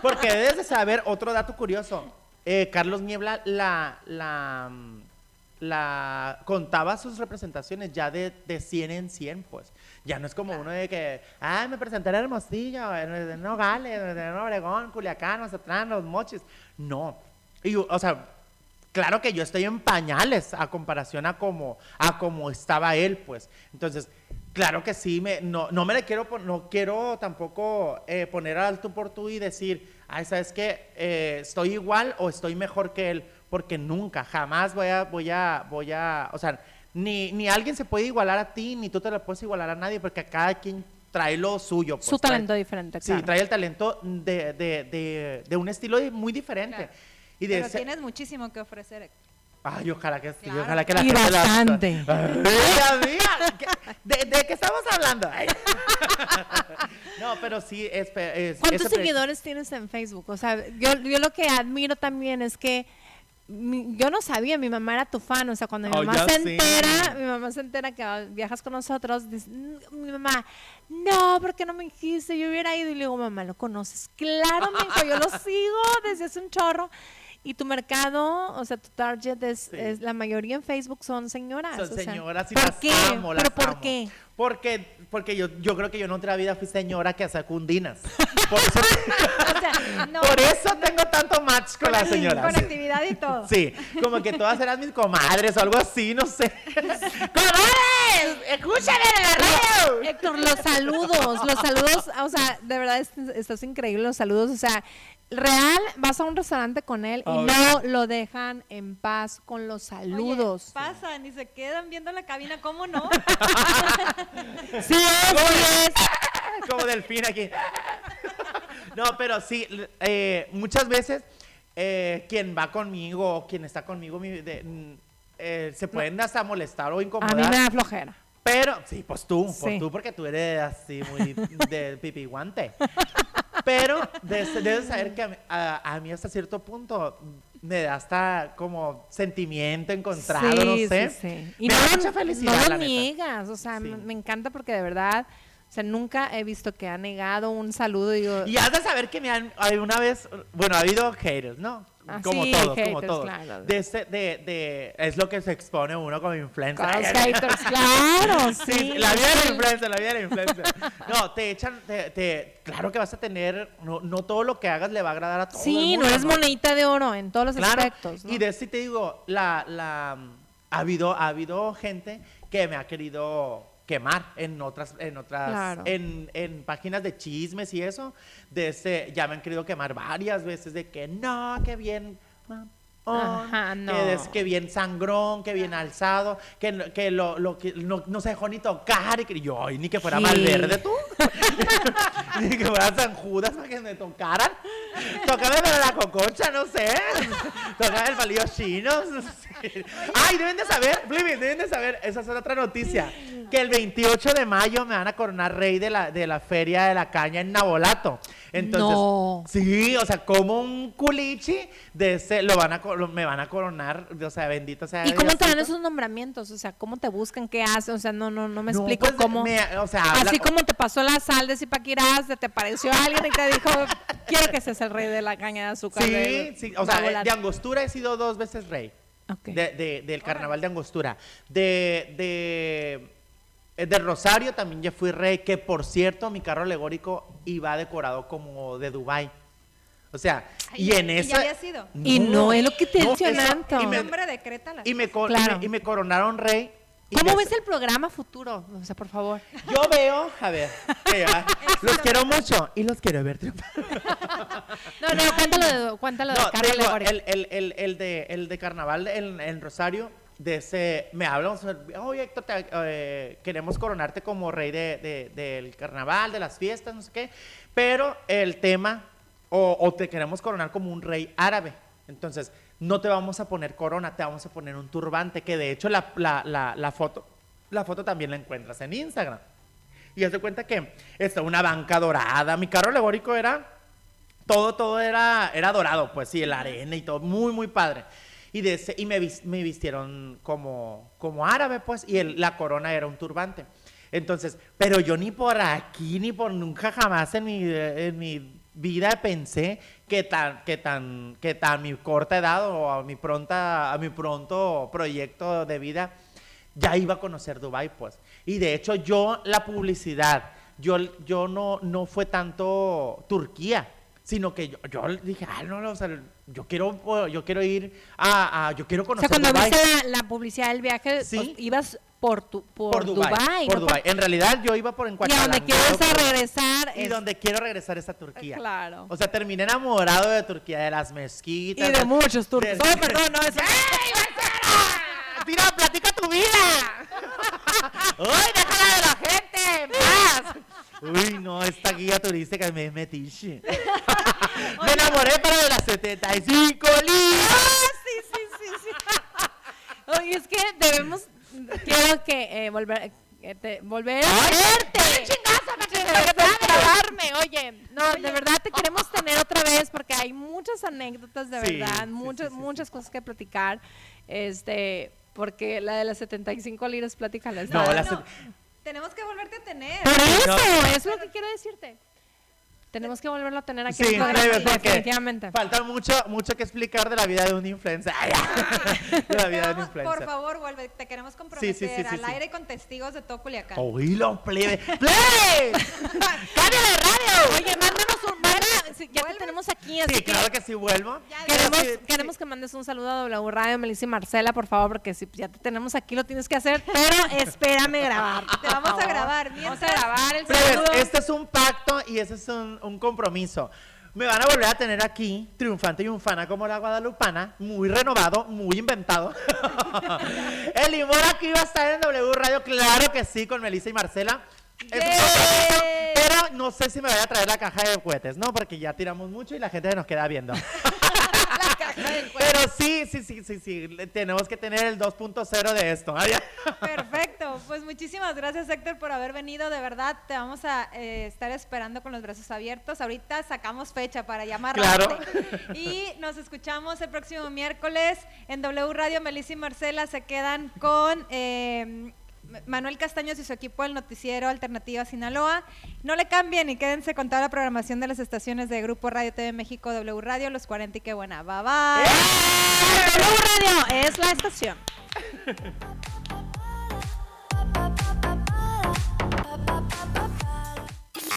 Porque debes de saber otro dato curioso. Eh, Carlos Niebla la, la, mm, la contaba sus representaciones ya de, de 100 en 100, pues. Ya no es como uno de que, ay, me presenté en Hermosillo, en, Nogales, en Obregón, Culiacán, Mazatlán, Los Mochis. No. Y, o sea, claro que yo estoy en pañales a comparación a como, a como estaba él, pues. Entonces, claro que sí, me, no, no me le quiero, no quiero tampoco eh, poner alto por tú y decir, ay, ¿sabes qué? Eh, estoy igual o estoy mejor que él, porque nunca, jamás voy a, voy a, voy a, o sea, ni, ni alguien se puede igualar a ti, ni tú te lo puedes igualar a nadie, porque cada quien trae lo suyo. pues,
Su
trae-
talento diferente,
Sí,
claro.
trae el talento de, de, de, de un estilo muy diferente.
Claro.
Y de
Pero
ese-
tienes muchísimo que ofrecer. Héctor.
Ay, ojalá que sí,
Claro.
ojalá que la
Y
gente la-
bastante.
Ay, Dios mío, ¿qué- ¿De, de qué estamos hablando? Ay. No, pero sí, es... es
¿Cuántos seguidores tienes en Facebook? O sea, yo, yo lo que admiro también es que mi- yo no sabía, mi mamá era tu fan, o sea, cuando mi
Oh,
mamá se entera, mi mamá se entera que viajas con nosotros, dice, mi mamá, no, ¿por qué no me dijiste? Yo hubiera ido y le digo, mamá, ¿lo conoces? Claro, mi hijo, yo lo sigo desde hace un chorro. Y tu mercado, o sea, tu target es,
Sí.
es- la mayoría en Facebook son señoras.
Son
o sea,
señoras y
¿por
las
qué?
amo, las
¿Pero por
amo.
qué?
Porque, porque yo, yo creo que yo en otra vida fui señora que hacía cundinas. Por eso,
O sea, no,
por eso tengo tanto match con las señoras.
Con actividad y todo.
Sí, como que todas eran mis comadres o algo así, no sé. ¡Comadres! ¡Escúchame en la radio!
Héctor, los saludos, los saludos, o sea, de verdad es- estás increíble, los saludos, o sea, real, vas a un restaurante con él y no lo dejan en paz con los saludos.
Oye, pasan y se quedan viendo la cabina, ¿cómo no?
sí, es,
Como delfín aquí. No, pero sí, eh, muchas veces eh, quien va conmigo o quien está conmigo mi- de- mm, eh, se pueden hasta molestar o
a mí
incomodar.
me da flojera.
Pero, sí, pues tú, por
Sí.
tú, porque tú eres así muy de pipi guante. Pero debes, debes saber que a, mí- a- a mí hasta cierto punto me da hasta como sentimiento encontrado, no sé.
sí, sí. Y
me
no,
da mucha felicidad,
no
la
lo
neta.
niegas, o sea, me, me encanta porque de verdad, o sea, nunca he visto que ha negado un saludo. Digo,
Y has de saber que me han, hay una vez, bueno, ha habido haters, ¿no?
Ah,
como
sí,
todos, como todos.
claro.
De, ese- de, de, es lo que se expone uno como influencer.
los haters, claro,
Sí,
sí.
la vida del influencer, la vida del influencer. No, te echan, te, te- claro que vas a tener, no, no todo lo que hagas le va a agradar a todo el
Sí,
mundo.
no eres monedita de oro en todos los
Claro,
aspectos. ¿no?
y de sí te digo, la, la, ha, habido, ha habido gente que me ha querido quemar en otras, en otras,
Claro.
en, en páginas de chismes y eso, de ese, ya me han querido quemar varias veces de que no, que bien,
Ajá, no.
que, des- que bien sangrón, que bien alzado, que, que lo, lo que no, no se dejó ni tocar, y que yo, ay, ni que fuera
Sí.
Malverde tú, ni que fuera San Judas para que me tocaran, tócame para la cococha, no sé, tócame el palillo chino, no sé. ay, deben de saber, deben de saber, esa es otra noticia, que el 28 de mayo me van a coronar rey de la, de la feria de la caña en Nabolato, entonces,
No.
sí, o sea, como un culichi de ese, lo van a, lo- me van a coronar, o sea, bendito sea
¿Y cómo te dan esos nombramientos? O sea, ¿cómo te buscan? ¿Qué hacen? O sea, no, no, no me
No,
explico
pues,
cómo.
me- o sea, habla-
Así como te pasó la sal de Zipaquirá, se te apareció alguien y te dijo, quiero que seas el rey de la caña de azúcar.
Sí,
de-
sí, o sea, eh,
Babolat".
de Angostura he sido dos veces rey.
Ok.
De, de- del carnaval de Angostura. De, de, de Rosario también ya fui rey, que por cierto, mi carro alegórico iba decorado como de Dubai. O sea,
Ay,
y en
y
esa...
ya había sido.
Y no, es lo que te
no,
mencionan.
eso- y me- y me,
Claro.
y me- y me coronaron rey. y
¿Cómo ves el programa futuro? O sea, por favor.
Yo veo, a ver, ya, los quiero mucho y los quiero ver triunfar.
No, no, cuéntalo de, cuéntalo de Carla
digo, el, el, el de, el de carnaval en, en Rosario, de ese, me hablan, oye Héctor, eh, queremos coronarte como rey de, de- del carnaval, de las fiestas, no sé qué, pero el tema, o, te queremos coronar como un rey árabe. Entonces, no te vamos a poner corona, te vamos a poner un turbante, que de hecho la, la, la, foto, la foto también la encuentras en Instagram. Y haz de cuenta que está una banca dorada. Mi carro alegórico era todo, todo era, era dorado, pues sí, la arena y todo, muy, muy padre. Y, de ese- y me, me vistieron como, como árabe, pues, y el- la corona era un turbante. Entonces, pero yo ni por aquí, ni por nunca jamás en mi, en mi vida pensé que tan, que tan, que tan mi corta edad o a mi pronta, a mi pronto proyecto de vida ya iba a conocer Dubai, pues. Y de hecho yo la publicidad, yo, yo no, no fue tanto Turquía, sino que yo, yo dije, ah, no, no, o sea, yo quiero, yo quiero ir a, a- yo quiero
O sea,
conocer
cuando viste la, la publicidad del viaje,
Sí.
pues, ibas por, tu, por,
por Dubai, por
¿no?
Dubái. En realidad yo iba por
Y a donde quieres regresar
Y
es-
donde quiero regresar es a Turquía.
Claro.
O sea, terminé enamorado de Turquía, de las mezquitas.
Y de muchos turcos.
de-
perdón, no,
¡Tira, platica tu vida! ¡Uy, déjala de la gente! en paz! Uy, no, esta guía turística me es metiche. me enamoré para de las 75 libras.
sí, sí, sí, sí. Oye, es que debemos, quiero que eh, volver, eh, te- volver a verte. Tengo que grabarme, oye, no, de verdad te queremos tener otra vez porque hay muchas anécdotas de
Sí,
verdad,
sí,
muchas,
sí,
muchas cosas que platicar, este, porque la de las 75 liras, platícala.
No,
está-
la
No, tenemos que volverte a tener.
Por eso,
No.
es lo que quiero decirte. Tenemos que volverlo a tener aquí
Sí,
en el programa,
breve, porque
definitivamente.
falta mucho, mucho que explicar de la vida de un influencer. Ay, de la vida de un
Vamos, por
influencer.
favor, vuelve. Te queremos comprometer
sí, sí, sí,
al
sí.
aire con testigos de todo Culiacán.
Oí los plebe. ¡Plebe! ¡Cambio de radio!
Oye, mándanos un, si- ya te tenemos aquí, así
Sí,
que
claro que sí vuelvo.
Queremos,
Sí, sí.
queremos que mandes un saludo a W Radio, Melissa y Marcela, por favor, porque si ya te tenemos aquí lo tienes que hacer, pero espérame grabar.
Te vamos a grabar.
Vamos a
Mientras,
grabar el saludo.
este es un pacto y ese es un, un compromiso. Me van a volver a tener aquí, triunfante y unfana como la guadalupana, muy renovado, muy inventado. El limón aquí va a estar en W Radio, claro que sí, con Melissa y Marcela. Pero no sé si me vaya a traer la caja de cohetes, ¿no? Porque ya tiramos mucho y la gente nos queda viendo. Pero sí, sí, sí, sí, sí, tenemos que tener el 2.0 de esto.
Perfecto, pues muchísimas gracias Héctor por haber venido, de verdad te vamos a eh, estar esperando con los brazos abiertos, ahorita sacamos fecha para llamarla
Claro.
y nos escuchamos el próximo miércoles en W Radio, Melissa y Marcela se quedan con eh, Manuel Castaños y su equipo del noticiero Alternativa Sinaloa, no le cambien y quédense con toda la programación de las estaciones de Grupo Radio TV México, W Radio, los 40 y qué buena, bye bye.
W Radio es la estación.